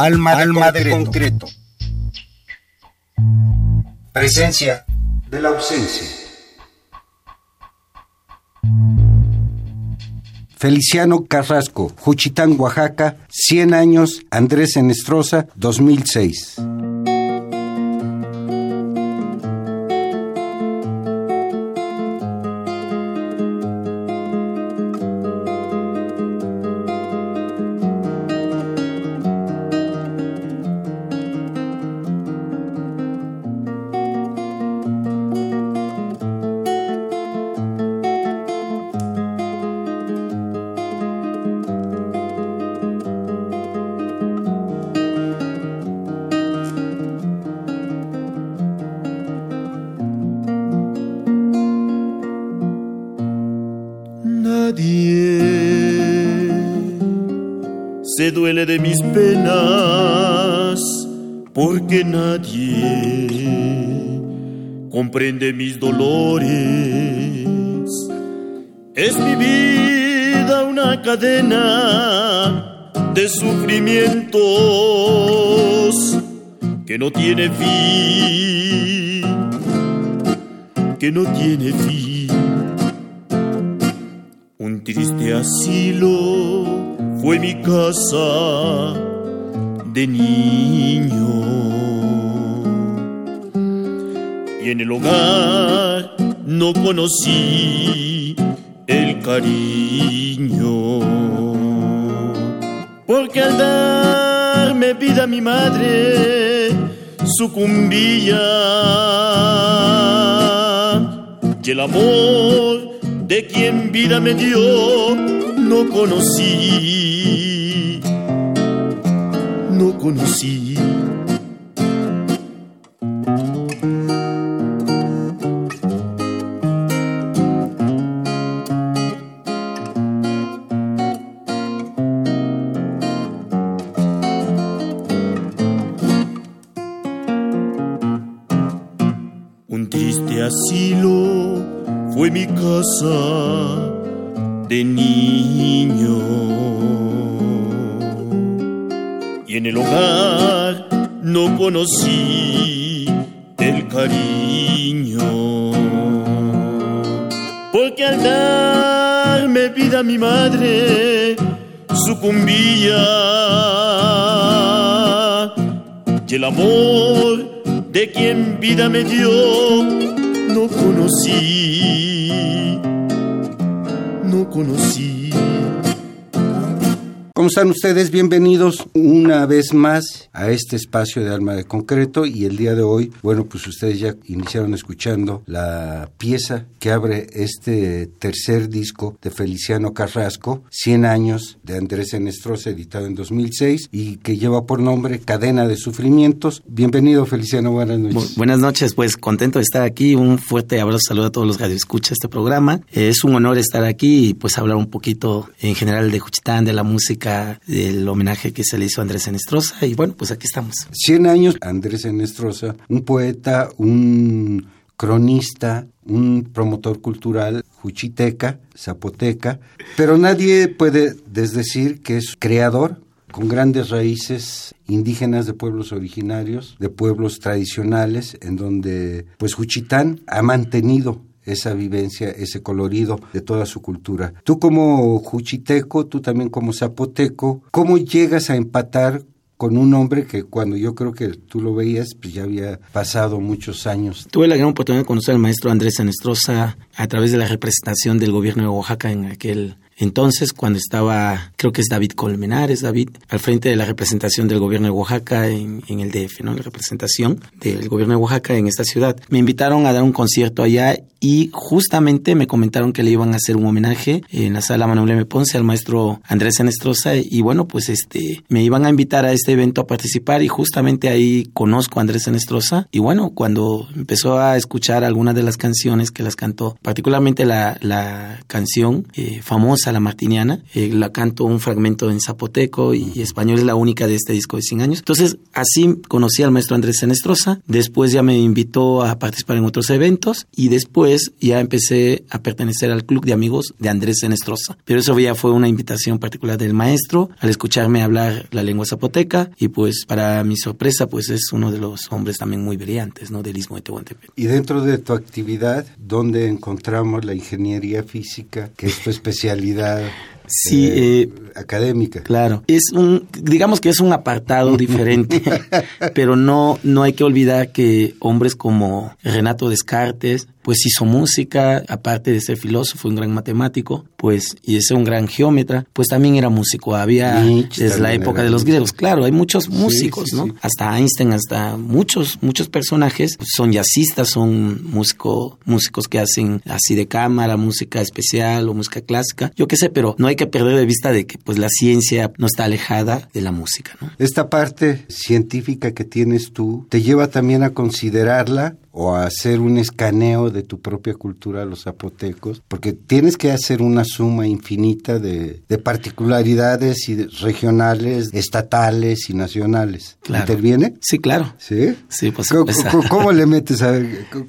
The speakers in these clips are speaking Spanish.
Alma, Alma de concreto. Presencia de la ausencia. Feliciano Carrasco, Juchitán, Oaxaca, 100 años, Andrés Enestrosa, 2006. Comprende mis dolores. Es mi vida una cadena de sufrimientos que no tiene fin, que no tiene fin. Un triste asilo fue mi casa de niño. En el hogar no conocí el cariño. Porque al darme vida mi madre sucumbía. Y el amor de quien vida me dio no conocí, no conocí. De niño. Y en el hogar no conocí el cariño. Porque al darme vida mi madre sucumbía. Y el amor de quien vida me dio no conocí no conocí. ¿Cómo están ustedes? Bienvenidos una vez más a este espacio de Alma de Concreto y el día de hoy, bueno, pues ustedes ya iniciaron escuchando la pieza que abre este tercer disco de Feliciano Carrasco, 100 años de Andrés Enestrosa, editado en 2006 y que lleva por nombre Cadena de Sufrimientos. Bienvenido Feliciano, buenas noches. buenas noches, pues contento de estar aquí, un fuerte abrazo, saludo a todos los radioescuchas de este programa. Es un honor estar aquí y pues hablar un poquito en general de Juchitán, de la música del homenaje que se le hizo a Andrés Enestrosa y bueno, pues aquí estamos. 100 años, Andrés Enestrosa, un poeta, un cronista, un promotor cultural juchiteca, zapoteca, pero nadie puede desdecir que es creador con grandes raíces indígenas de pueblos originarios, de pueblos tradicionales, en donde pues Juchitán ha mantenido esa vivencia, ese colorido de toda su cultura. Tú como juchiteco, tú también como zapoteco, ¿cómo llegas a empatar con un hombre que cuando yo creo que tú lo veías, pues ya había pasado muchos años. Tuve la gran oportunidad de conocer al maestro Andrés Anestrosa a través de la representación del gobierno de Oaxaca en aquel entonces, cuando estaba, creo que es David Colmenares, David, al frente de la representación del gobierno de Oaxaca en, el DF, ¿no? La representación del gobierno de Oaxaca en esta ciudad. Me invitaron a dar un concierto allá y justamente me comentaron que le iban a hacer un homenaje en la sala Manuel M. Ponce al maestro Andrés Enestrosa y bueno, pues este, me iban a invitar a este evento a participar y justamente ahí conozco a Andrés Enestrosa y bueno, cuando empezó a escuchar algunas de las canciones que las cantó, particularmente la, la canción eh, famosa danza la martiniana. Eh, la canto un fragmento en zapoteco y, español es la única de este disco de 100 años. Entonces, así conocí al maestro Andrés Senestrosa. Después ya me invitó a participar en otros eventos y después ya empecé a pertenecer al club de amigos de Andrés Senestrosa. Pero eso ya fue una invitación particular del maestro al escucharme hablar la lengua zapoteca y pues para mi sorpresa pues es uno de los hombres también muy brillantes, ¿no? Del Istmo de Tehuantepec. Y dentro de tu actividad, ¿dónde encontramos la ingeniería física, que es tu especialidad? Sí, eh, eh, académica. Claro, es un, digamos que es un apartado diferente, pero no, no hay que olvidar que hombres como Renato Descartes, pues hizo música, aparte de ser filósofo, un gran matemático, pues, y de ser un gran geómetra, pues también era músico. Había, desde la época de los griegos, claro, hay muchos músicos, ¿no? Hasta Einstein, hasta muchos, muchos personajes son jazzistas, son músico, músicos que hacen así de cámara, música especial o música clásica, yo qué sé, pero no hay que perder de vista de que pues la ciencia no está alejada de la música, ¿no? Esta parte científica que tienes tú te lleva también a considerarla o a hacer un escaneo de tu propia cultura, los zapotecos, porque tienes que hacer una suma infinita de, particularidades y regionales, estatales y nacionales. ¿Interviene? Sí, claro. ¿Sí? Sí, pues. ¿Cómo, le metes a,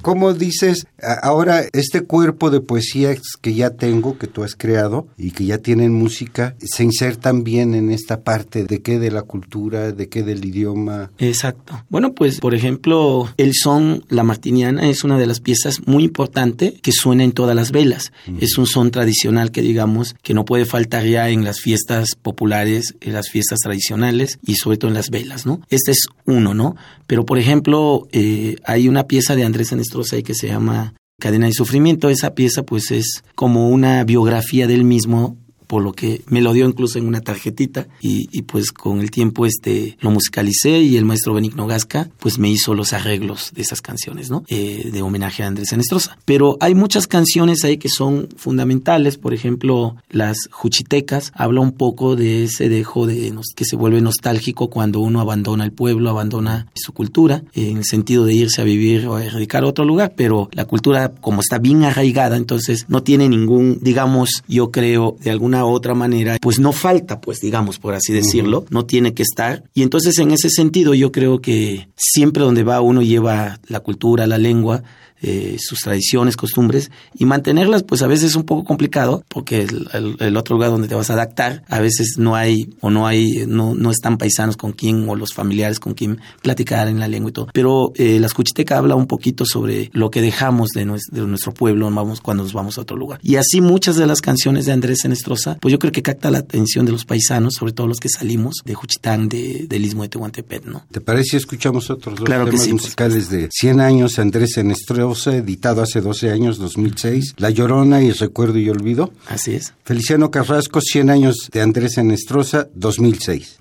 cómo dices, ahora este cuerpo de poesía que ya tengo, que tú has creado y que ya tienen música, se insertan bien en esta parte de qué de la cultura, de qué del idioma? Exacto. Bueno, pues, por ejemplo, el son, la martiniana es una de las piezas muy importante que suena en todas las velas. Es un son tradicional que digamos que no puede faltar ya en las fiestas populares, en las fiestas tradicionales y sobre todo en las velas, ¿no? Este es uno, ¿no? Pero por ejemplo, eh, hay una pieza de Andrés Anestrosa que se llama Cadena de Sufrimiento. Esa pieza pues es como una biografía del mismo por lo que me lo dio incluso en una tarjetita y, pues con el tiempo este lo musicalicé y el maestro Benigno Gasca pues me hizo los arreglos de esas canciones, ¿no? Eh, de homenaje a Andrés Enestrosa. Pero hay muchas canciones ahí que son fundamentales, por ejemplo, las Juchitecas habla un poco de ese dejo de que se vuelve nostálgico cuando uno abandona el pueblo, abandona su cultura, en el sentido de irse a vivir o a erradicar a otro lugar, pero la cultura como está bien arraigada, entonces no tiene ningún, digamos, yo creo, de alguna otra manera, pues no falta, pues digamos, por así decirlo, no tiene que estar. Y entonces en ese sentido yo creo que siempre donde va uno lleva la cultura, la lengua, eh, sus tradiciones, costumbres y mantenerlas pues a veces es un poco complicado porque el, otro lugar donde te vas a adaptar a veces no hay o no hay no, no están paisanos con quien o los familiares con quien platicar en la lengua y todo. Pero eh, la escuchiteca habla un poquito sobre lo que dejamos de nuestro, de nuestro pueblo vamos cuando nos vamos a otro lugar. Y así muchas de las canciones de Andrés Enestrosa pues yo creo que capta la atención de los paisanos sobre todo los que salimos de Juchitán de, del Istmo de Tehuantepec ¿no? ¿te parece si escuchamos otros dos temas musicales de 100 años Andrés Enestrosa editado hace 12 años, 2006, La Llorona y Recuerdo y Olvido. Así es. Feliciano Carrasco, 100 años de Andrés Enestrosa, 2006.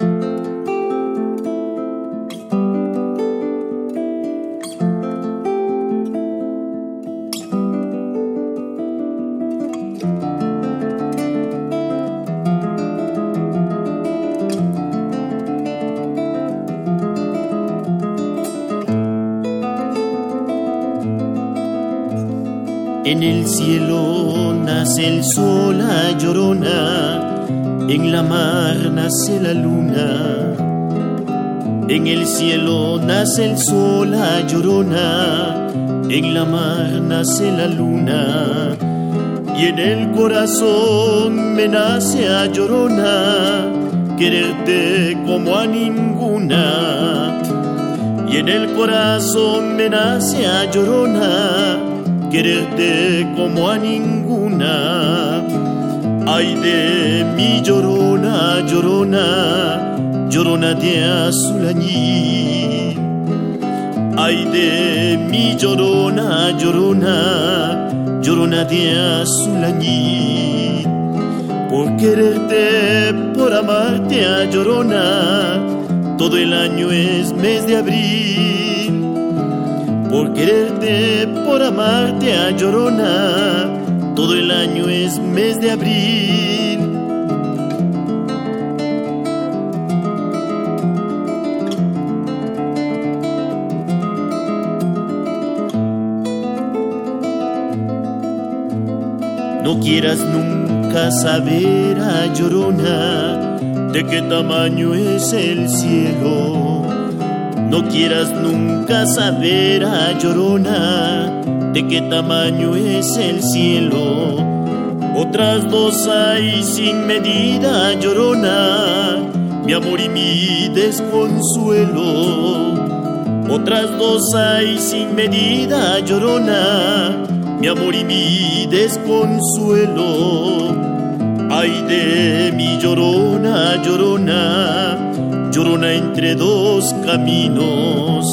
En el cielo nace el sol a llorona, en la mar nace la luna. En el cielo nace el sol a llorona, en la mar nace la luna. Y en el corazón me nace a llorona, quererte como a ninguna. Y en el corazón me nace a llorona, quererte como a ninguna. Ay de mi llorona, llorona, llorona de azulañí. Ay de mi llorona, llorona, llorona de azulañí. Por quererte, por amarte a llorona, todo el año es mes de abril por quererte, por amarte a llorona, todo el año es mes de abril. No quieras nunca saber a llorona de qué tamaño es el cielo. No quieras nunca saber a llorona de qué tamaño es el cielo. Otras dos hay sin medida llorona, mi amor y mi desconsuelo. Otras dos hay sin medida llorona, mi amor y mi desconsuelo. Ay de mi llorona, llorona, llorona entre dos caminos.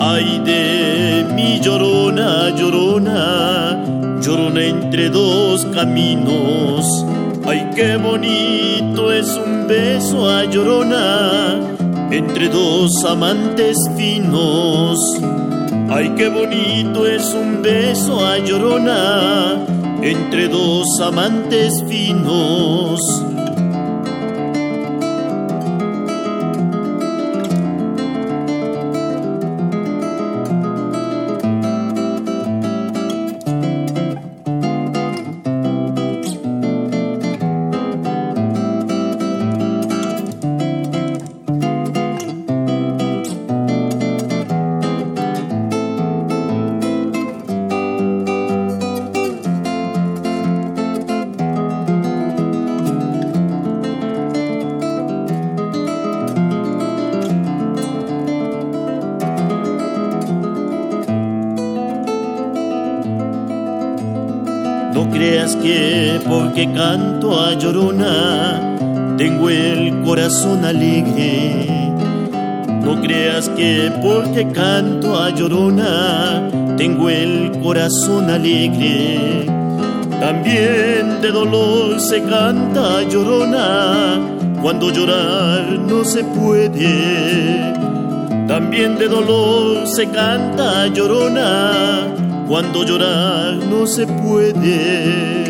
Ay de mi llorona, llorona, llorona entre dos caminos. Ay, qué bonito es un beso a llorona entre dos amantes finos. Ay, qué bonito es un beso a llorona entre dos amantes finos. A llorona, tengo el corazón alegre. No creas que porque canto a llorona, tengo el corazón alegre. También de dolor se canta llorona, cuando llorar no se puede. También de dolor se canta llorona, cuando llorar no se puede.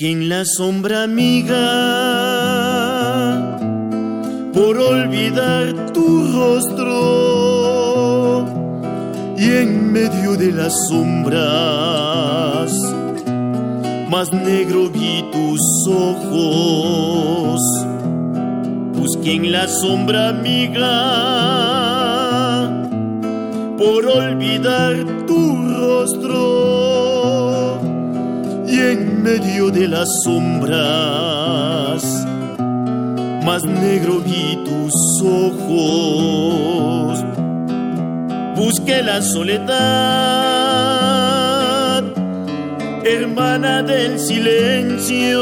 En la sombra amiga por olvidar tu rostro y en medio de las sombras más negro vi tus ojos. Busqué en la sombra amiga por olvidar de las sombras, más negro vi tus ojos. Busqué la soledad, hermana del silencio,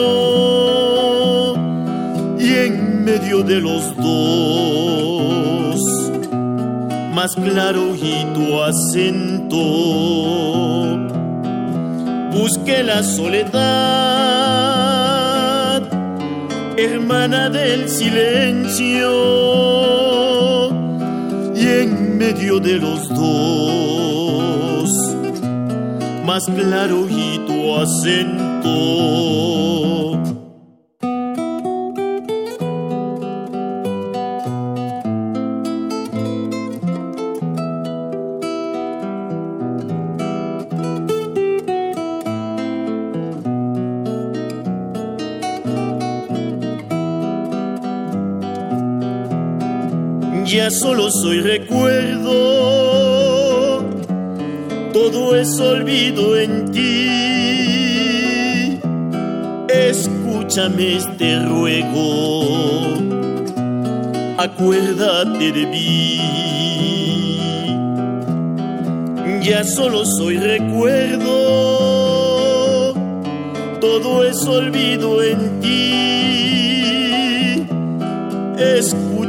y en medio de los dos, más claro y tu acento busqué la soledad, hermana del silencio, y en medio de los dos, más claro y tu acento solo soy recuerdo, todo es olvido en ti. Escúchame este ruego, acuérdate de mí. Ya solo soy recuerdo, todo es olvido en ti.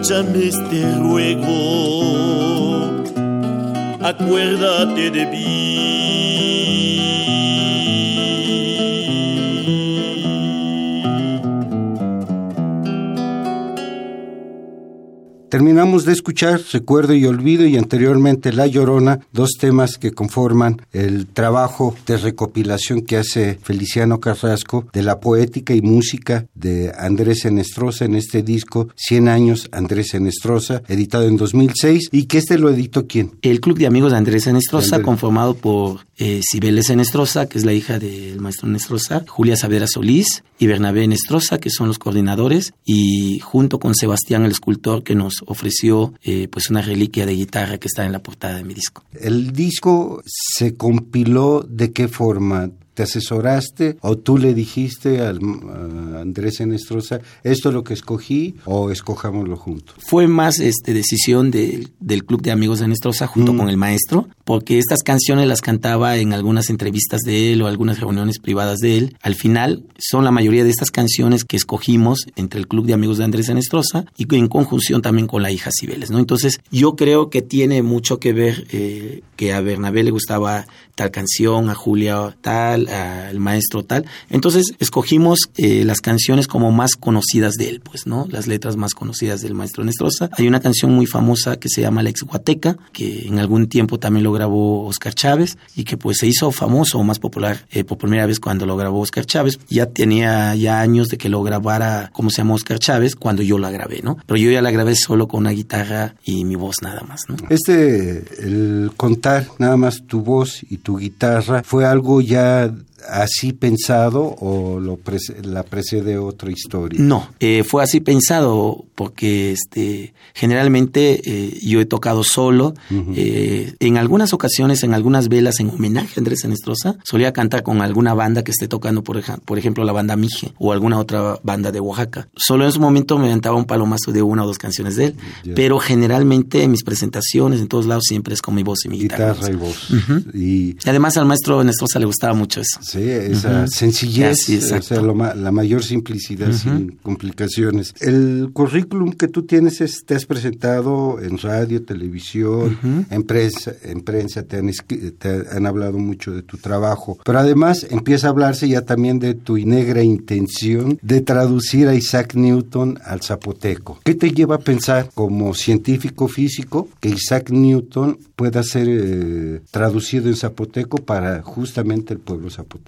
Escúchame este ruego, acuérdate de mí. Terminamos de escuchar Recuerdo y Olvido y anteriormente La Llorona, dos temas que conforman el trabajo de recopilación que hace Feliciano Carrasco de la poética y música de Andrés Enestrosa en este disco 100 años Andrés Enestrosa, editado en 2006 y que este lo editó quién? El Club de Amigos de Andrés Enestrosa, conformado por eh, Cibeles Enestrosa, que es la hija del maestro Enestrosa, Julia Saavedra Solís y Bernabé Enestrosa, que son los coordinadores, y junto con Sebastián, el escultor, que nos ofreció eh, pues una reliquia de guitarra que está en la portada de mi disco. ¿El disco se compiló de qué forma? ¿Te asesoraste o tú le dijiste al, a Andrés Enestrosa, esto es lo que escogí o escojámoslo juntos? Fue más este, decisión del Club de Amigos de Enestrosa junto mm. con el maestro, porque estas canciones las cantaba en algunas entrevistas de él o algunas reuniones privadas de él. Al final son la mayoría de estas canciones que escogimos entre el Club de Amigos de Andrés Enestrosa y en conjunción también con la hija Cibeles, ¿no? Entonces yo creo que tiene mucho que ver eh, que a Bernabé le gustaba tal canción, a Julia tal, al maestro tal. Entonces escogimos eh, las canciones como más conocidas de él, pues, ¿no? Las letras más conocidas del maestro Nestrosa. Hay una canción muy famosa que se llama La Exguateca, que en algún tiempo también lo grabó Oscar Chávez y que pues se hizo famoso o más popular eh, por primera vez cuando lo grabó Oscar Chávez. Ya tenía ya años de que lo grabara, como se llama Oscar Chávez, cuando yo la grabé, ¿no? Pero yo ya la grabé solo con una guitarra y mi voz nada más, ¿no? Este, el contar nada más tu voz y tu guitarra fue algo ya así pensado o lo la precede otra historia? No, eh, fue así pensado porque este, generalmente eh, yo he tocado solo. Eh, en algunas ocasiones, en algunas velas, en homenaje a Andrés Enestrosa, solía cantar con alguna banda que esté tocando, por, por ejemplo, la banda Mije o alguna otra banda de Oaxaca. Solo en su momento me aventaba un palomazo de una o dos canciones de él, pero generalmente en mis presentaciones, en todos lados, siempre es con mi voz y mi guitarra. Guitarra y voz. y... además al maestro Enestrosa le gustaba mucho eso. Sí, esa sencillez, o sea, la mayor simplicidad sin complicaciones. El currículum que tú tienes es, te has presentado en radio, televisión, en prensa, en prensa te han, te han hablado mucho de tu trabajo, pero además empieza a hablarse ya también de tu negra intención de traducir a Isaac Newton al zapoteco. ¿Qué te lleva a pensar como científico físico que Isaac Newton pueda ser eh, traducido en zapoteco para justamente el pueblo zapoteco?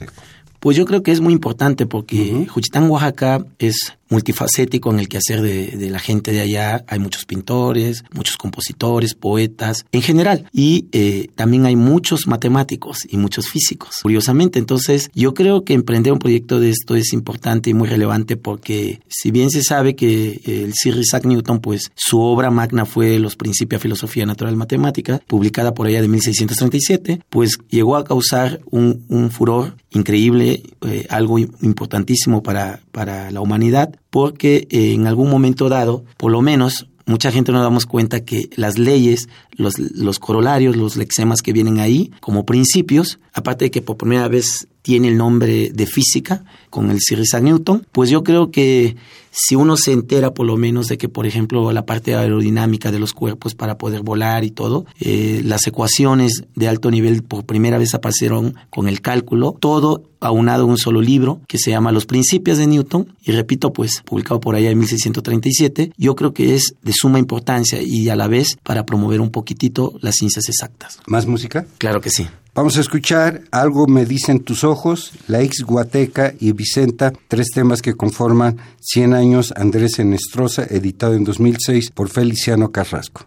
Pues yo creo que es muy importante porque Juchitán, Oaxaca es multifacético en el quehacer de, de, la gente de allá. Hay muchos pintores, muchos compositores, poetas en general. Y eh, también hay muchos matemáticos y muchos físicos, curiosamente. Entonces, yo creo que emprender un proyecto de esto es importante y muy relevante porque si bien se sabe que el Sir Isaac Newton, pues su obra magna fue Los Principios de Filosofía Natural Matemática, publicada por allá de 1637, pues llegó a causar un, un furor increíble, eh, algo importantísimo para, para la humanidad porque eh, en algún momento dado, por lo menos, mucha gente nos damos cuenta que las leyes, los, los corolarios, los lexemas que vienen ahí como principios, aparte de que por primera vez tiene el nombre de física con el Sir Isaac Newton, pues yo creo que si uno se entera por lo menos de que, por ejemplo, la parte aerodinámica de los cuerpos para poder volar y todo, eh, las ecuaciones de alto nivel por primera vez aparecieron con el cálculo, todo aunado en un solo libro que se llama Los Principios de Newton, y repito, pues publicado por allá en 1637, yo creo que es de suma importancia y a la vez para promover un poquitito las ciencias exactas. ¿Más música? Claro que sí. Vamos a escuchar Algo me dicen tus ojos, La ex Guateca y Vicenta, tres temas que conforman 100 años Andrés Enestrosa, editado en 2006 por Feliciano Carrasco.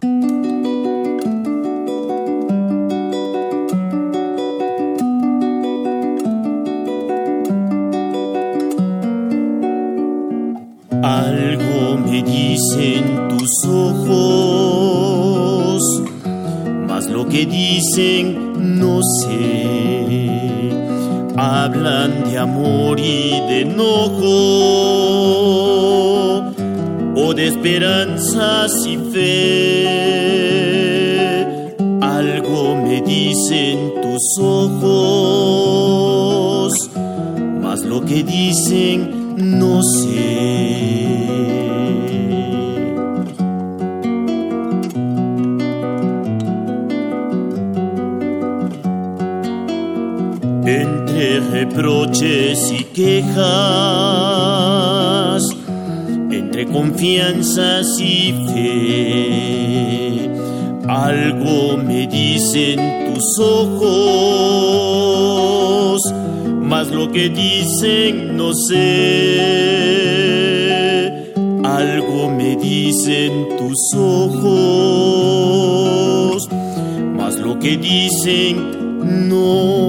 Algo me dicen tus ojos, más lo que dicen sé. Hablan de amor y de enojo, o de esperanzas y fe. Algo me dicen tus ojos, mas lo que dicen no sé. Reproches y quejas, entre confianzas y fe. Algo me dicen tus ojos, más lo que dicen no sé. Algo me dicen tus ojos, más lo que dicen no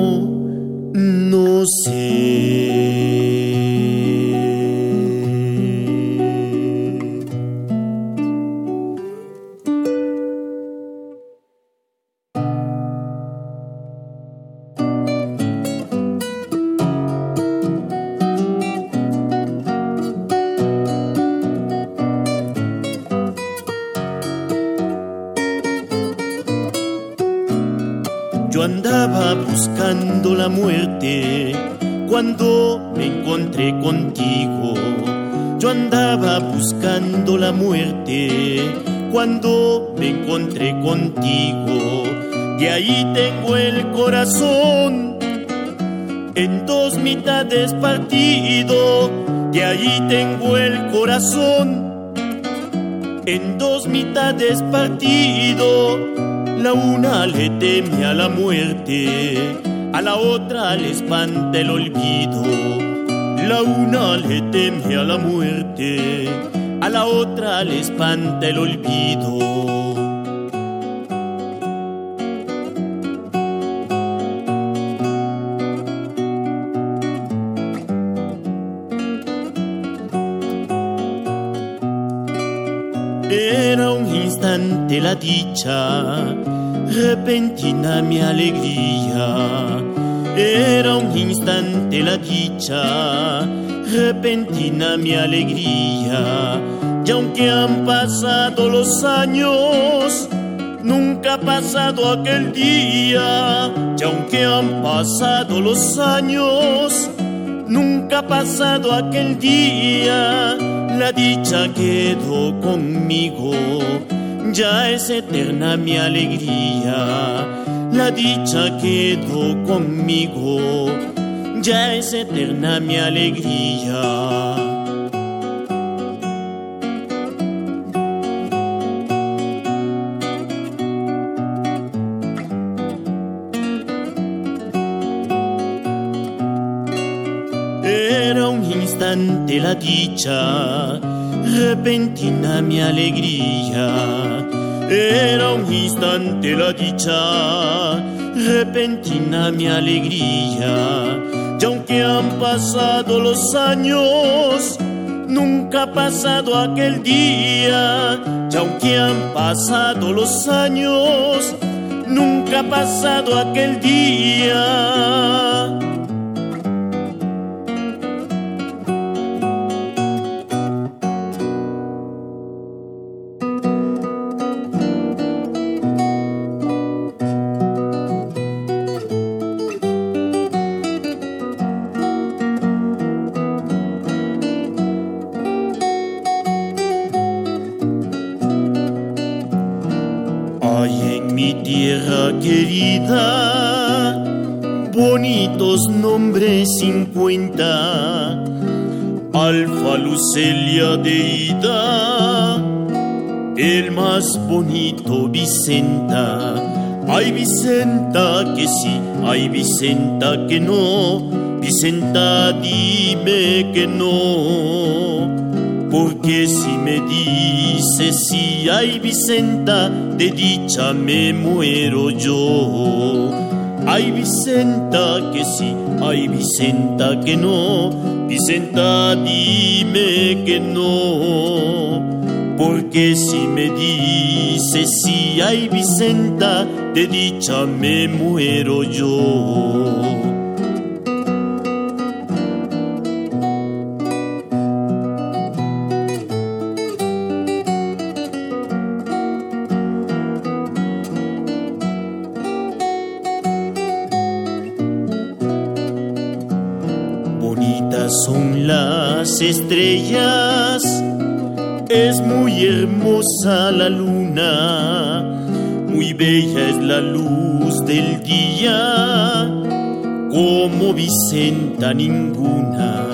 dos mitades partido la una le teme a la muerte, a la otra le espanta el olvido. La una le teme a la muerte, a la otra le espanta el olvido. La dicha, repentina mi alegría. Era un instante la dicha, repentina mi alegría. Y aunque han pasado los años, nunca ha pasado aquel día. Y aunque han pasado los años, nunca ha pasado aquel día la dicha quedó conmigo, ya es eterna mi alegría. La dicha quedó conmigo, ya es eterna mi alegría. Era un instante la dicha, repentina mi alegría. Era un instante la dicha, repentina mi alegría. Y aunque han pasado los años, nunca ha pasado aquel día. Y aunque han pasado los años, nunca ha pasado aquel día. El más bonito Vicenta. Ay Vicenta que sí, ay Vicenta que no, Vicenta dime que no. Porque si me dices sí, ay Vicenta, de dicha me muero yo. Ay Vicenta que sí, ay Vicenta que no, Vicenta dime que no. Porque si me dices sí, ay Vicenta, de dicha me muero yo. Bonitas son las estrellas, es muy hermosa la luna, muy bella es la luz del día, como Vicenta ninguna.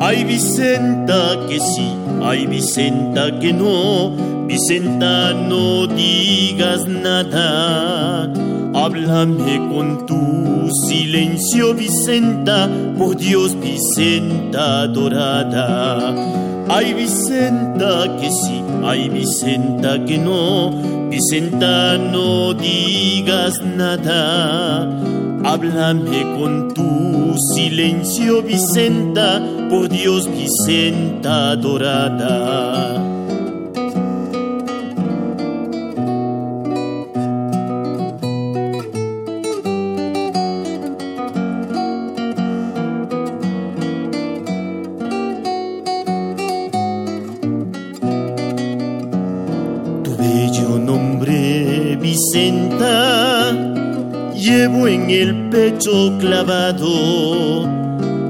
Hay Vicenta que sí, hay Vicenta que no, Vicenta no digas nada. Háblame con tu silencio, Vicenta, por Dios, Vicenta dorada. Hay Vicenta que sí, hay Vicenta que no, Vicenta no digas nada. Háblame con tu silencio, Vicenta, por Dios, Vicenta dorada.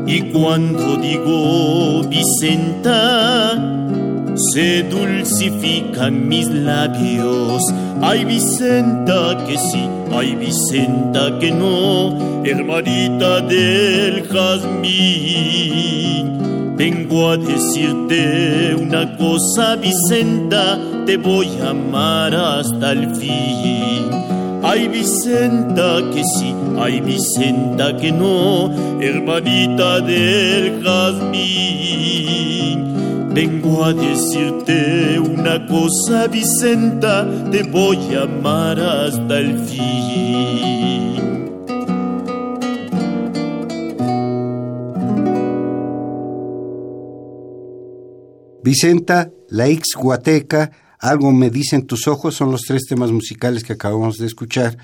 Y cuando digo Vicenta, se dulcifican mis labios. Ay Vicenta que sí, ay Vicenta que no, hermanita del jazmín. Vengo a decirte una cosa, Vicenta, te voy a amar hasta el fin. Ay Vicenta que sí, ay Vicenta que no, hermanita del jazmín. Vengo a decirte una cosa, Vicenta, te voy a amar hasta el fin. Vicenta, la ex guateca, algo me dicen tus ojos, son los tres temas musicales que acabamos de escuchar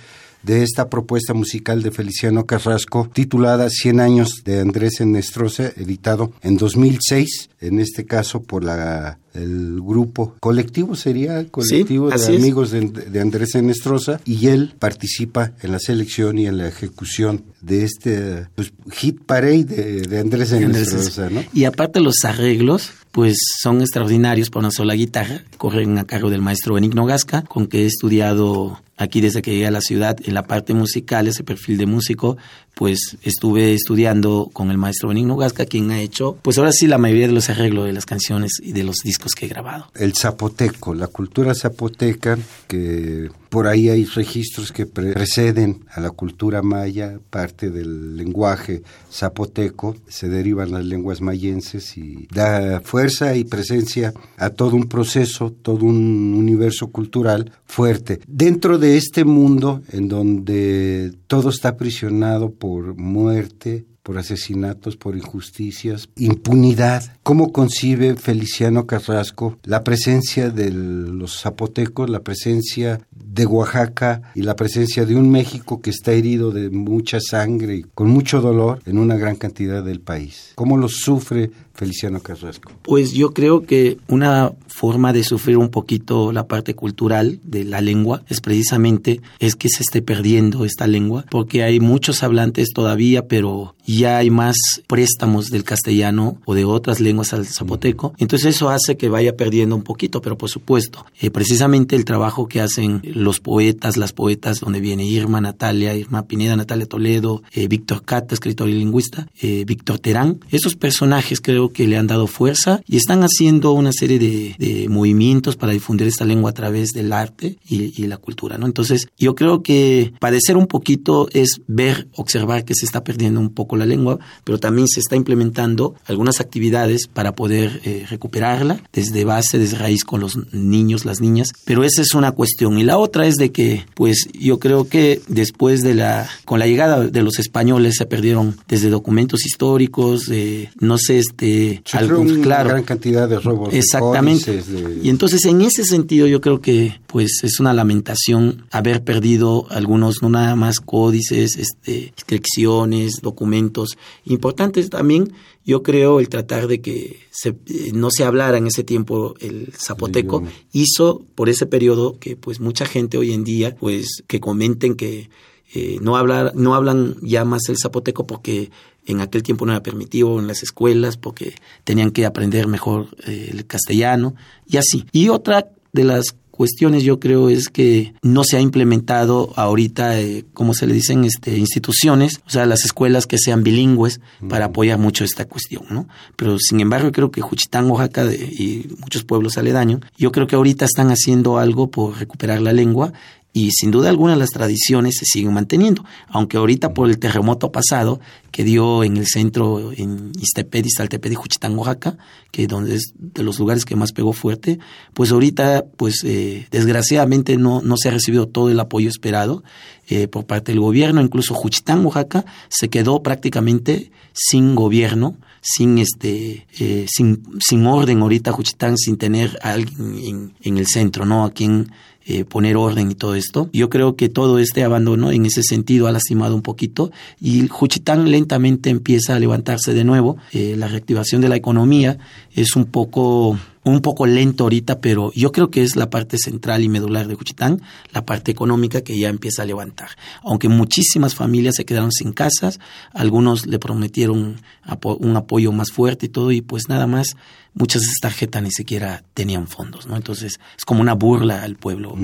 de esta propuesta musical de Feliciano Carrasco titulada 100 años de Andrés Enestrosa, editado en 2006, en este caso por la el grupo. Colectivo sería colectivo Sí, de amigos de, de Andrés Enestrosa y él participa en la selección y en la ejecución de este pues, hit parade de, de Andrés Enestrosa, ¿no? Y aparte los arreglos, pues son extraordinarios. Por una sola guitarra, corren a cargo del maestro Benigno Gasca, con que he estudiado aquí desde que llegué a la ciudad. En la parte musical, ese perfil de músico, pues estuve estudiando con el maestro Benigno Gasca, quien ha hecho, pues ahora sí la mayoría de los arreglos de las canciones y de los discos que he grabado. el zapoteco, la cultura zapoteca, que por ahí hay registros que pre- preceden a la cultura maya, parte del lenguaje zapoteco, se derivan las lenguas mayenses y da fuerza y presencia a todo un proceso, todo un universo cultural fuerte. Dentro de este mundo en donde todo está aprisionado por muerte, por asesinatos, por injusticias, impunidad. ¿Cómo concibe Feliciano Carrasco la presencia de los zapotecos, la presencia de Oaxaca y la presencia de un México que está herido de mucha sangre y con mucho dolor en una gran cantidad del país? ¿Cómo lo sufre Feliciano Carrasco? Pues yo creo que una forma de sufrir un poquito la parte cultural de la lengua es precisamente es que se esté perdiendo esta lengua, porque hay muchos hablantes todavía, pero ya hay más préstamos del castellano o de otras lenguas al zapoteco. Entonces eso hace que vaya perdiendo un poquito, pero por supuesto, eh, precisamente el trabajo que hacen los poetas, las poetas, donde viene Irma Natalia, Irma Pineda, Natalia Toledo, eh, Víctor Cata, escritor y lingüista, eh, Víctor Terán, esos personajes creo que le han dado fuerza y están haciendo una serie de, de movimientos para difundir esta lengua a través del arte y, y la cultura, ¿no? Entonces, yo creo que padecer un poquito es ver, observar que se está perdiendo un poco la lengua, pero también se está implementando algunas actividades para poder eh, recuperarla desde base, desde raíz con los niños, las niñas, pero esa es una cuestión. Y la otra es de que, pues, yo creo que después de la, con la llegada de los españoles se perdieron desde documentos históricos, eh, no sé, este, Se algún- una claro, gran cantidad de robos. Exactamente. de- Y entonces en ese sentido yo creo que pues es una lamentación haber perdido algunos, no nada más códices, este, inscripciones, documentos importantes también. Yo creo el tratar de que se, eh, no se hablara en ese tiempo el zapoteco hizo por ese periodo que pues mucha gente hoy en día pues que comenten que eh, no hablar no hablan ya más el zapoteco porque en aquel tiempo no era permitido en las escuelas porque tenían que aprender mejor eh, el castellano y así. Y otra de las cuestiones yo creo es que no se ha implementado ahorita, eh, como se le dicen, este, instituciones, o sea, las escuelas que sean bilingües para apoyar mucho esta cuestión, ¿no? Pero sin embargo, creo que Juchitán, Oaxaca y muchos pueblos aledaños, yo creo que ahorita están haciendo algo por recuperar la lengua y sin duda alguna las tradiciones se siguen manteniendo, aunque ahorita por el terremoto pasado que dio en el centro, en Izteped, Iztalteped y Juchitán, Oaxaca, que donde es de los lugares que más pegó fuerte, pues ahorita, pues eh, desgraciadamente no, no se ha recibido todo el apoyo esperado eh, por parte del gobierno, incluso Juchitán, Oaxaca, se quedó prácticamente sin gobierno, sin este eh, sin, sin orden ahorita Juchitán sin tener a alguien en, en el centro no a quien eh, poner orden y todo esto. Yo creo que todo este abandono en ese sentido ha lastimado un poquito y Juchitán lentamente empieza a levantarse de nuevo. Eh, la reactivación de la economía es un poco un poco lento ahorita, pero yo creo que es la parte central y medular de Juchitán, la parte económica que ya empieza a levantar. Aunque muchísimas familias se quedaron sin casas, algunos le prometieron un apoyo más fuerte y todo, y pues nada más, muchas de estas tarjetas ni siquiera tenían fondos, ¿no? Entonces es como una burla al pueblo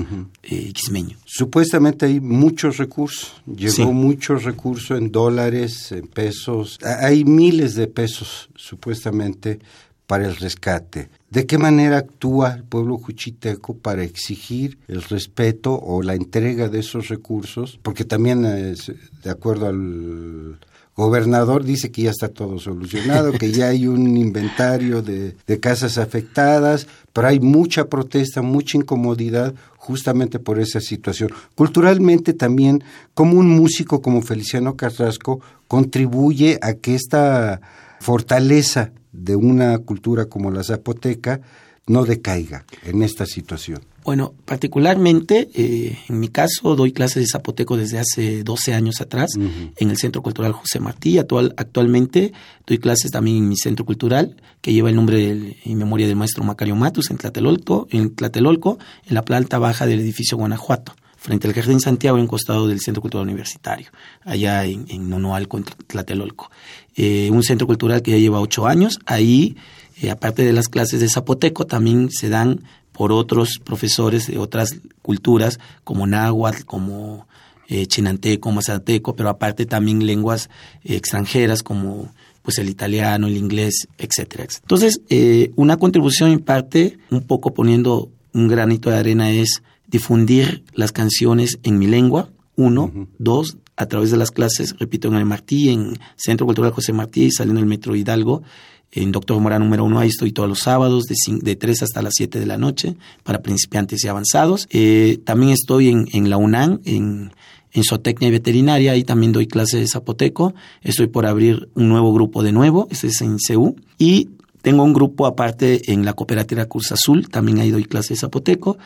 eh, xismeño. Supuestamente hay muchos recursos, llegó muchos recursos en dólares, en pesos, hay miles de pesos supuestamente para el rescate. ¿De qué manera actúa el pueblo juchiteco para exigir el respeto o la entrega de esos recursos? Porque también, es, de acuerdo al gobernador, dice que ya está todo solucionado, que ya hay un inventario de, de casas afectadas, pero hay mucha protesta, mucha incomodidad justamente por esa situación. Culturalmente también, como un músico como Feliciano Carrasco contribuye a que esta fortaleza de una cultura como la zapoteca no decaiga en esta situación? Bueno, particularmente, eh, en mi caso, doy clases de zapoteco desde hace 12 años atrás en el Centro Cultural José Martí. Actual, actualmente doy clases también en mi centro cultural, que lleva el nombre y memoria del maestro Macario Matus en Tlatelolco, en Tlatelolco, en la planta baja del edificio Guanajuato frente al Jardín Santiago, en costado del Centro Cultural Universitario, allá en, en Nonoalco, en Tlatelolco. Eh, un centro cultural que ya lleva ocho años. Ahí, eh, aparte de las clases de zapoteco, también se dan por otros profesores de otras culturas, como náhuatl, como eh, chinanteco, mazateco, pero aparte también lenguas extranjeras como pues el italiano, el inglés, etcétera. Entonces, una contribución en parte, un poco poniendo un granito de arena, es difundir las canciones en mi lengua, uno, dos, a través de las clases, repito, en el Martí, en Centro Cultural José Martí, saliendo el Metro Hidalgo, en Doctor Mora número uno, ahí estoy todos los sábados de, de 3 hasta las 7 de la noche para principiantes y avanzados. Eh, también estoy en, en la UNAM, en, en zootecnia y veterinaria, ahí también doy clases de zapoteco. Estoy por abrir un nuevo grupo de nuevo, este es en CEU. Y tengo un grupo aparte en la cooperativa Cruz Azul, también ahí doy clases de zapoteco.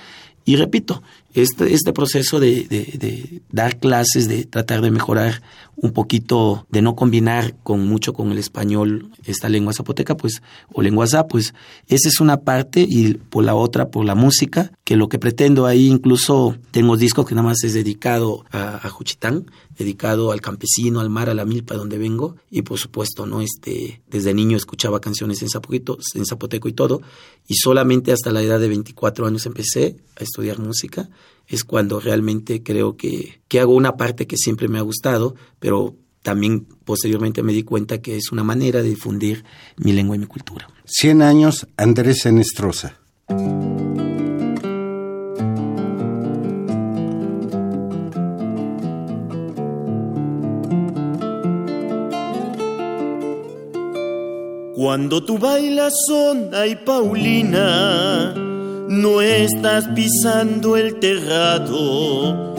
Y repito, este, este proceso de, de, dar clases, de tratar de mejorar un poquito, de no combinar con mucho con el español esta lengua zapoteca, pues, o lengua zap, pues, esa es una parte y por la otra, por la música, que lo que pretendo ahí, incluso tengo discos que nada más es dedicado a, a Juchitán, dedicado al campesino, al mar, a la milpa donde vengo, y por supuesto, ¿no? Este, desde niño escuchaba canciones en zapoteco, en zapoteco y todo, y solamente hasta la edad de 24 años empecé a estudiar música, es cuando realmente creo que, que hago una parte que siempre me ha gustado, pero también posteriormente me di cuenta que es una manera de difundir mi lengua y mi cultura. 100 años, Andrés Enestrosa. Cuando tú bailas son, ay Paulina, no estás pisando el terrado.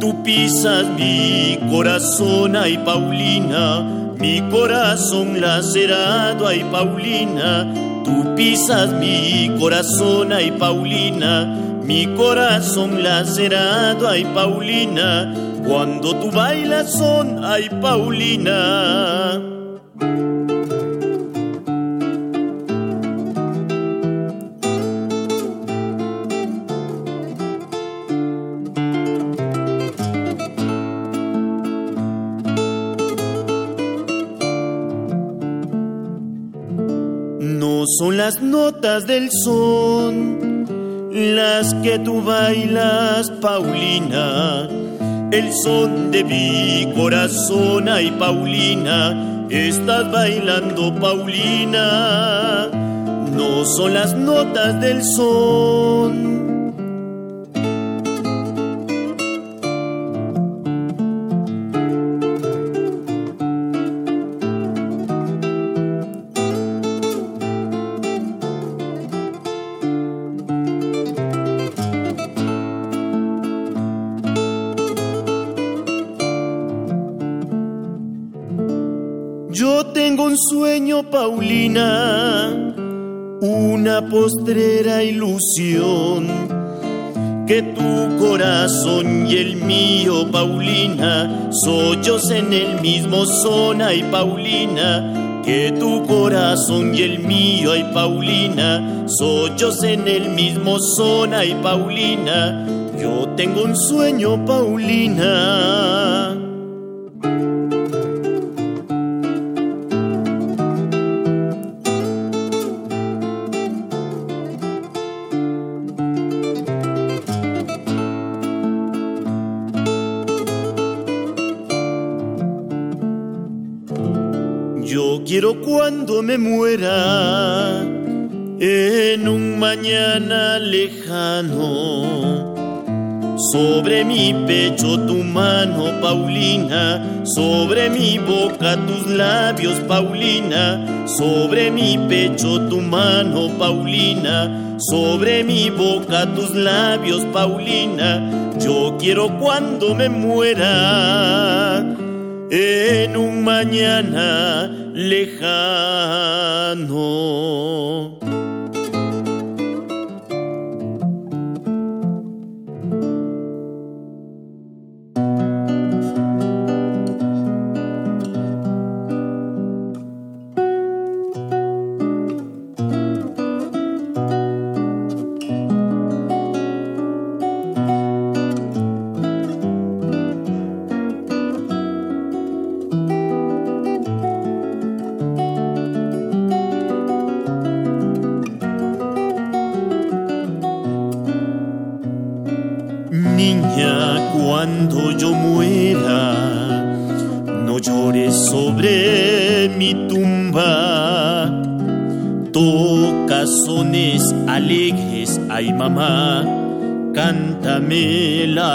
Tú pisas mi corazón, ay Paulina, mi corazón lacerado, ay Paulina. Tú pisas mi corazón, ay Paulina, mi corazón lacerado, ay Paulina. Cuando tú bailas son, ay Paulina. Son las notas del son las que tú bailas, Paulina. El son de mi corazón, ay Paulina, estás bailando, Paulina. No son las notas del son Paulina, una postrera ilusión, que tu corazón y el mío, Paulina, soyos en el mismo zona y Paulina, que tu corazón y el mío, ay Paulina, soyos en el mismo zona y Paulina, yo tengo un sueño, Paulina Quiero cuando me muera en un mañana lejano. Sobre mi pecho tu mano, Paulina, sobre mi boca tus labios, Paulina, sobre mi pecho tu mano, Paulina, sobre mi boca tus labios, Paulina, yo quiero cuando me muera en un mañana lejano.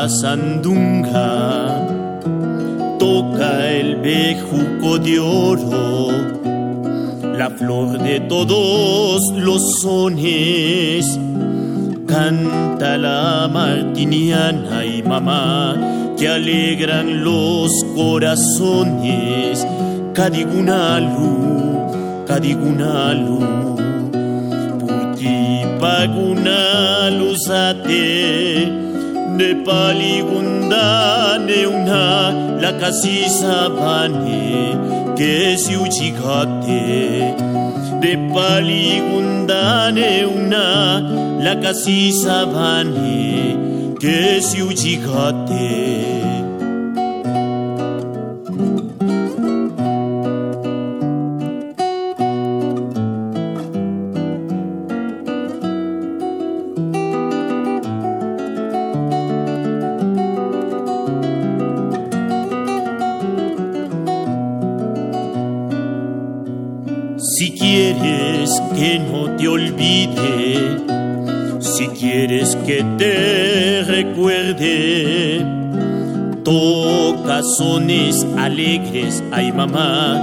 La sandunga, toca el bejuco de oro, la flor de todos los sones, canta la martiniana y mamá, que alegran los corazones, cadigunalu, cadigunalu paguna luzate Nepali गुन्दा नेउना लाकासी साभाने केस्यु झिघाते नेपाली गुन्दा नेउना लाकासी साभाने केस्यु झिघाते Toca sones alegres, ay mamá,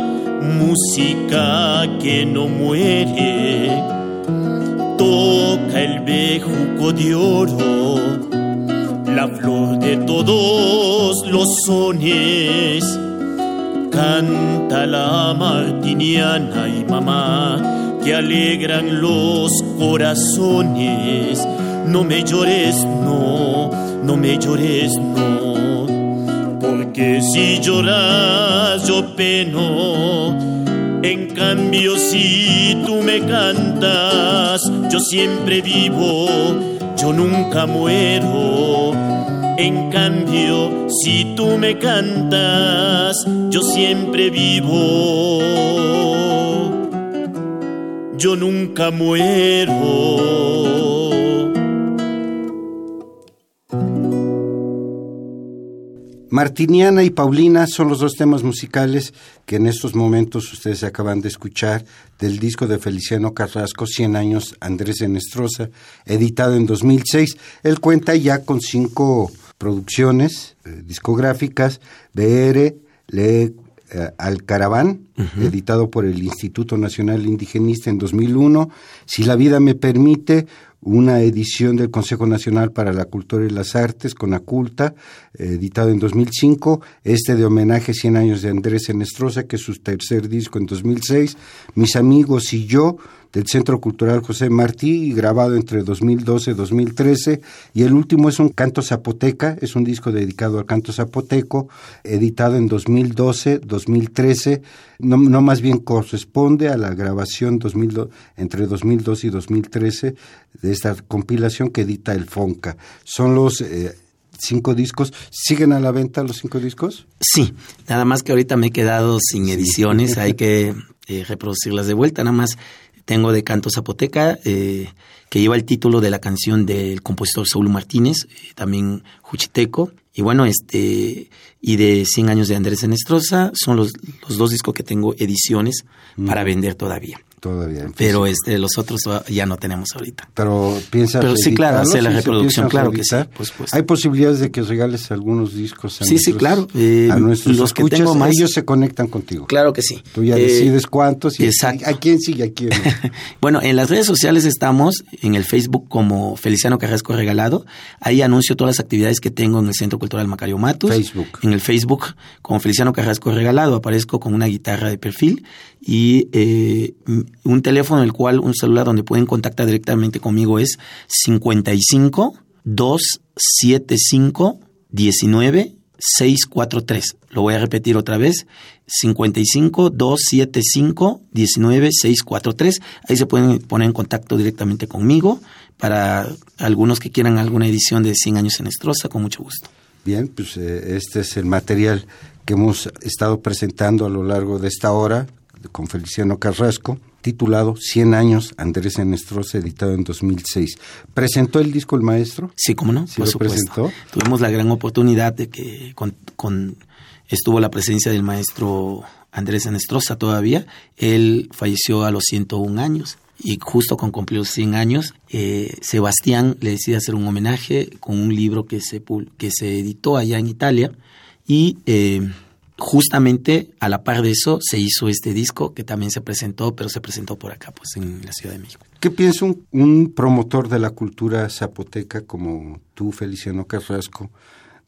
música que no muere. Toca el bejuco de oro, la flor de todos los sones. Canta la martiniana y mamá, que alegran los corazones no me llores, no, no me llores, no, porque si lloras yo peno. En cambio, si tú me cantas, yo siempre vivo, yo nunca muero. En cambio, si tú me cantas, yo siempre vivo, yo nunca muero. Martiniana y Paulina son los dos temas musicales que en estos momentos ustedes acaban de escuchar del disco de Feliciano Carrasco, 100 años Andrés Enestrosa, editado en 2006. Él cuenta ya con cinco producciones eh, discográficas, BR, Le eh, Alcaraván, editado por el Instituto Nacional Indigenista en 2001, Si la vida me permite, una edición del Consejo Nacional para la Cultura y las Artes, con Aculta, editado en 2005, este de homenaje 100 años de Andrés Enestrosa, que es su tercer disco en 2006, Mis amigos y yo, del Centro Cultural José Martí, grabado entre 2012 y 2013. Y el último es un canto zapoteca, es un disco dedicado al canto zapoteco, editado en 2012-2013. No, no, más bien corresponde a la grabación 2000, entre 2012 y 2013 de esta compilación que edita el FONCA. Son los... Eh, cinco discos. ¿Siguen a la venta los cinco discos? Sí, nada más que ahorita me he quedado sin ediciones, hay que eh, reproducirlas de vuelta, nada más tengo de Canto Zapoteca, eh, que lleva el título de la canción del compositor Saúl Martínez, eh, también Juchiteco. Y bueno, este, y de 100 años de Andrés Enestrosa, son los, los dos discos que tengo ediciones mm. para vender todavía todavía. Pero este, los otros ya no tenemos ahorita. Pero piensa Pero sí, claro, hacer la reproducción, claro que sí. Pues, pues. Hay posibilidades de que regales algunos discos a sí, sí, claro. Eh, a nuestros los escuchas, que tengo más, ellos se conectan contigo. Claro que sí. Tú ya eh, decides cuántos y exacto. a quién sigue, a quién bueno, en las redes sociales estamos, en el Facebook como Feliciano Carrasco Regalado. Ahí anuncio todas las actividades que tengo en el Centro Cultural Macario Matus. Facebook. En el Facebook como Feliciano Carrasco Regalado aparezco con una guitarra de perfil y eh, un teléfono, el cual, un celular donde pueden contactar directamente conmigo es 55 275 19 643. Lo voy a repetir otra vez. 55 275 19 643. Ahí se pueden poner en contacto directamente conmigo para algunos que quieran alguna edición de 100 años en Estroza, con mucho gusto. Bien, pues eh, este es el material que hemos estado presentando a lo largo de esta hora con Feliciano Carrasco, titulado 100 años Andrés Enestrosa, editado en 2006. ¿Presentó el disco el maestro? Sí, cómo no, ¿Sí lo presentó? Tuvimos la gran oportunidad de que con, estuvo la presencia del maestro Andrés Enestrosa todavía. Él falleció a los 101 años y justo con cumplir 100 años, eh, Sebastián le decide hacer un homenaje con un libro que se, que se editó allá en Italia y... Eh, justamente a la par de eso se hizo este disco que también se presentó, pero se presentó por acá, pues en la Ciudad de México. ¿Qué piensa un, promotor de la cultura zapoteca como tú, Feliciano Carrasco,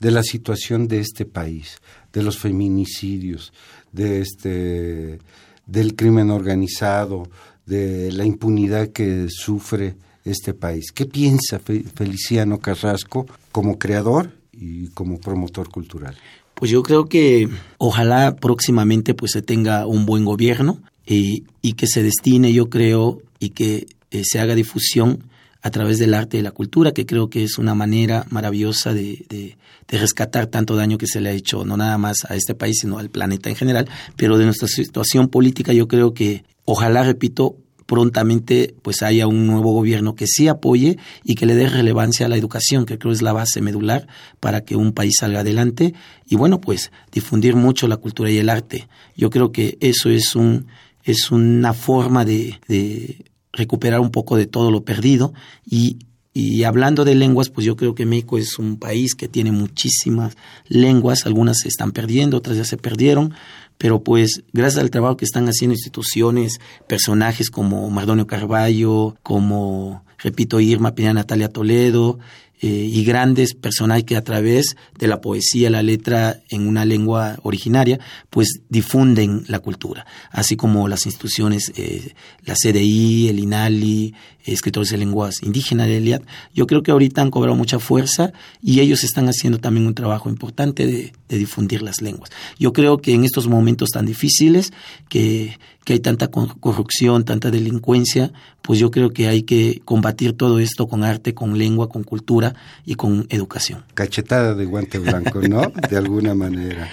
de la situación de este país, de los feminicidios, de este, del crimen organizado, de la impunidad que sufre este país? ¿Qué piensa Feliciano Carrasco como creador y como promotor cultural? Pues yo creo que ojalá próximamente pues se tenga un buen gobierno y, y que se destine, yo creo, y que eh, se haga difusión a través del arte y la cultura, que creo que es una manera maravillosa de, de, rescatar tanto daño que se le ha hecho, no nada más a este país, sino al planeta en general, pero de nuestra situación política yo creo que, ojalá, repito, prontamente pues haya un nuevo gobierno que sí apoye y que le dé relevancia a la educación, que creo es la base medular para que un país salga adelante y bueno, pues difundir mucho la cultura y el arte. Yo creo que eso es un es una forma de, de recuperar un poco de todo lo perdido y y hablando de lenguas, pues yo creo que México es un país que tiene muchísimas lenguas, algunas se están perdiendo, otras ya se perdieron, pero pues gracias al trabajo que están haciendo instituciones, personajes como Mardonio Carballo, como, repito, Irma Peña Natalia Toledo, eh, y grandes personajes que a través de la poesía, la letra en una lengua originaria, pues difunden la cultura, así como las instituciones, eh, la CDI, el INALI, escritores de lenguas indígenas de Eliad, yo creo que ahorita han cobrado mucha fuerza y ellos están haciendo también un trabajo importante de, difundir las lenguas. Yo creo que en estos momentos tan difíciles, que, que hay tanta corrupción, tanta delincuencia, pues yo creo que hay que combatir todo esto con arte, con lengua, con cultura y con educación. Cachetada de guante blanco, ¿no? de alguna manera.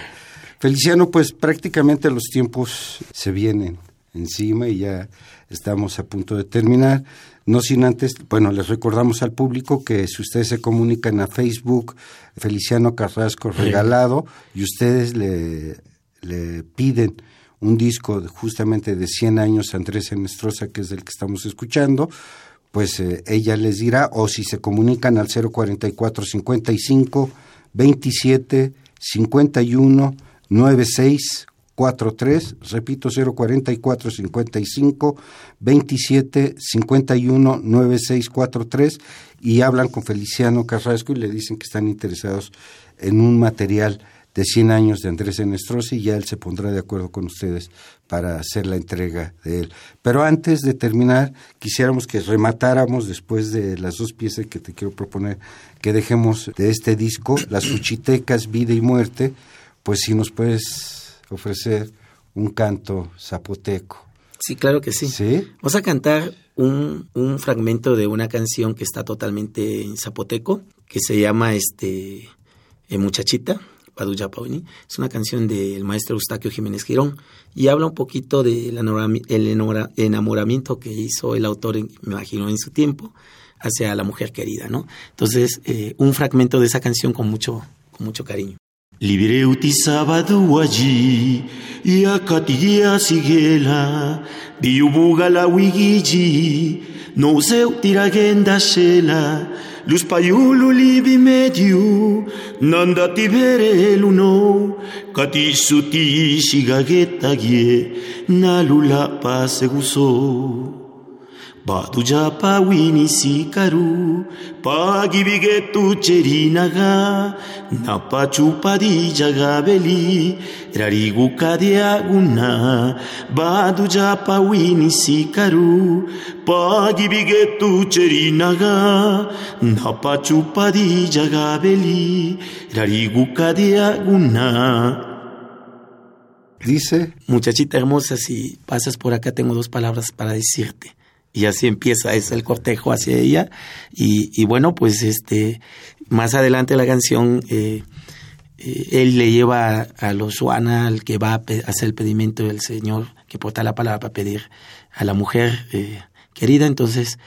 Feliciano, pues prácticamente los tiempos se vienen encima y ya estamos a punto de terminar. No sin antes, bueno, les recordamos al público que si ustedes se comunican a Facebook, Feliciano Carrasco Regalado, y ustedes le, le piden un disco justamente de 100 años Andrés Enestrosa, que es el que estamos escuchando, pues eh, ella les dirá, o si se comunican al 044 55 27 51 96 43, repito 044 55 27 51 9643 y hablan con Feliciano Carrasco y le dicen que están interesados en un material de 100 años de Andrés Enestrosa y ya él se pondrá de acuerdo con ustedes para hacer la entrega de él. Pero antes de terminar, quisiéramos que rematáramos después de las dos piezas que te quiero proponer, que dejemos de este disco, Las Cuchitecas, Vida y Muerte, pues si nos puedes ofrecer un canto zapoteco. Sí, claro que sí. ¿Sí? Vamos a cantar un, un fragmento de una canción que está totalmente en zapoteco, que se llama este eh, Muchachita, Paduya Pauni. Es una canción del maestro Eustaquio Jiménez Girón y habla un poquito del enamoramiento que hizo el autor, me imagino, en su tiempo hacia la mujer querida, ¿no? Entonces, eh, un fragmento de esa canción con mucho, con mucho cariño. Libreuti sábado allí, y a Catigia Siguela, Biubuga la Wigiji, no se tiragenda shela, Luz payulu libi medio, Nanda tibere luno, Kati suti shigageta gie, Nalula pase guso. Badu japa wini sikaru, pagi bigetu cherinaga, napa chupadi jagabeli, rarigu kadiaguna, badu japa wini sikaru, pagi bigetu cherinaga, napa chupadi jagabeli, rarigu kadiaguna. Dice, Muchachita hermosa, si pasas por acá tengo dos palabras para decirte y así empieza es el cortejo hacia ella. Y, bueno pues este más adelante la canción eh, eh, él le lleva a, los Juana al que va a hacer el pedimento del Señor que porta la palabra para pedir a la mujer eh, querida. Entonces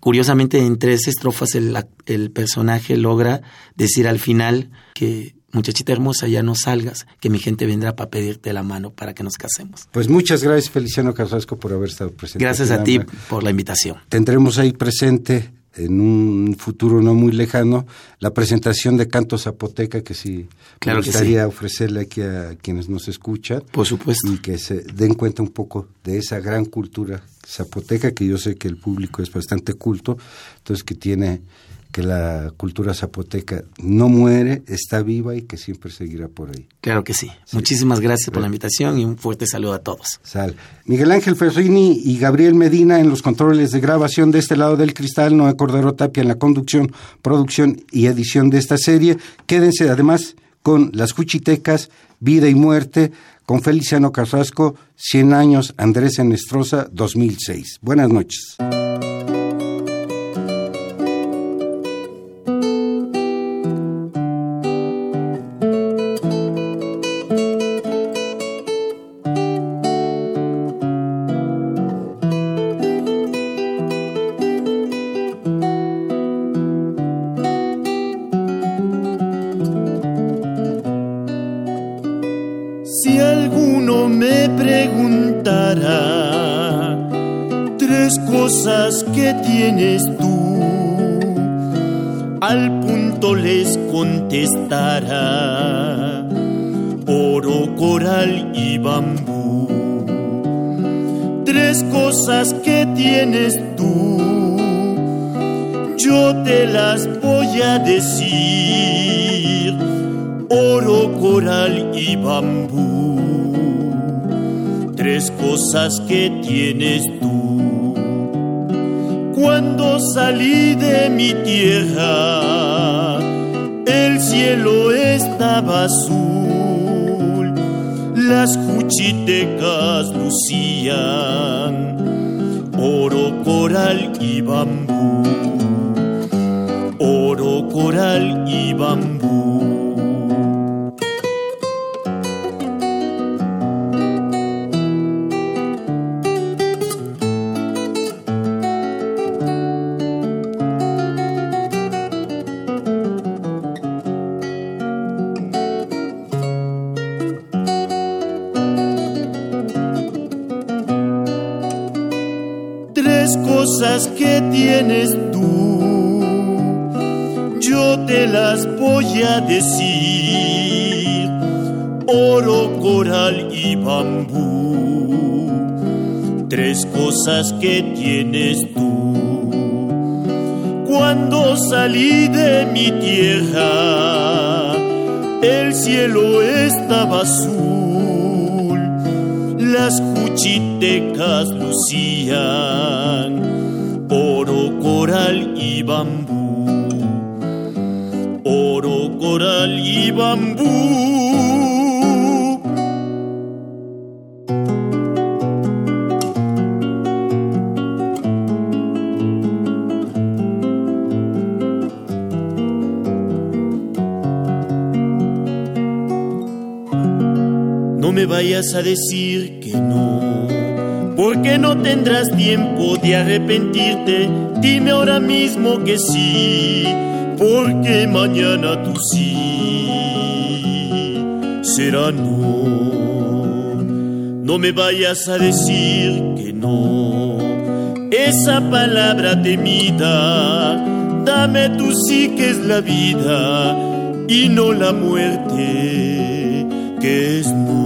curiosamente en tres estrofas el, el personaje logra decir al final que muchachita hermosa, ya no salgas, que mi gente vendrá para pedirte la mano para que nos casemos. Pues muchas gracias, Feliciano Carrasco, por haber estado presente. Gracias a ti por la invitación. Tendremos ahí presente en un futuro no muy lejano la presentación de Canto Zapoteca que sí claro me gustaría ofrecerle aquí a quienes nos escuchan. Por supuesto. Y que se den cuenta un poco de esa gran cultura zapoteca que yo sé que el público es bastante culto, entonces que tiene que la cultura zapoteca no muere, está viva y que siempre seguirá por ahí. Claro que sí. sí. Muchísimas gracias por la invitación y un fuerte saludo a todos. Sal. Miguel Ángel Ferrini y Gabriel Medina en los controles de grabación de este lado del cristal, Noé Cordero Tapia en la conducción, producción y edición de esta serie. Quédense además con Las Cuchitecas, Vida y Muerte, con Feliciano Carrasco, 100 años, Andrés Enestrosa, 2006. Buenas noches. El cielo estaba azul, las cuchitecas lucían oro, coral y bambú, oro, coral y bambú. Decir. Oro, coral y bambú, tres cosas que tienes tú. Cuando salí de mi tierra, el cielo estaba azul, las cuchitecas lucían vayas a decir que no, porque no tendrás tiempo de arrepentirte. Dime ahora mismo que sí, porque mañana tú sí será no. No me vayas a decir que no, esa palabra temida. Dame tú sí que es la vida y no la muerte que es no.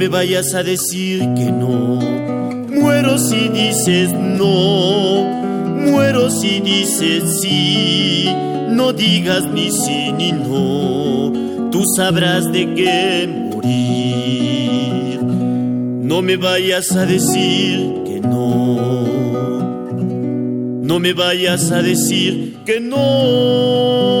Me vayas a decir que no, muero si dices no, muero si dices sí, no digas ni sí ni no. Tú sabrás de qué morir. No me vayas a decir que no, no me vayas a decir que no.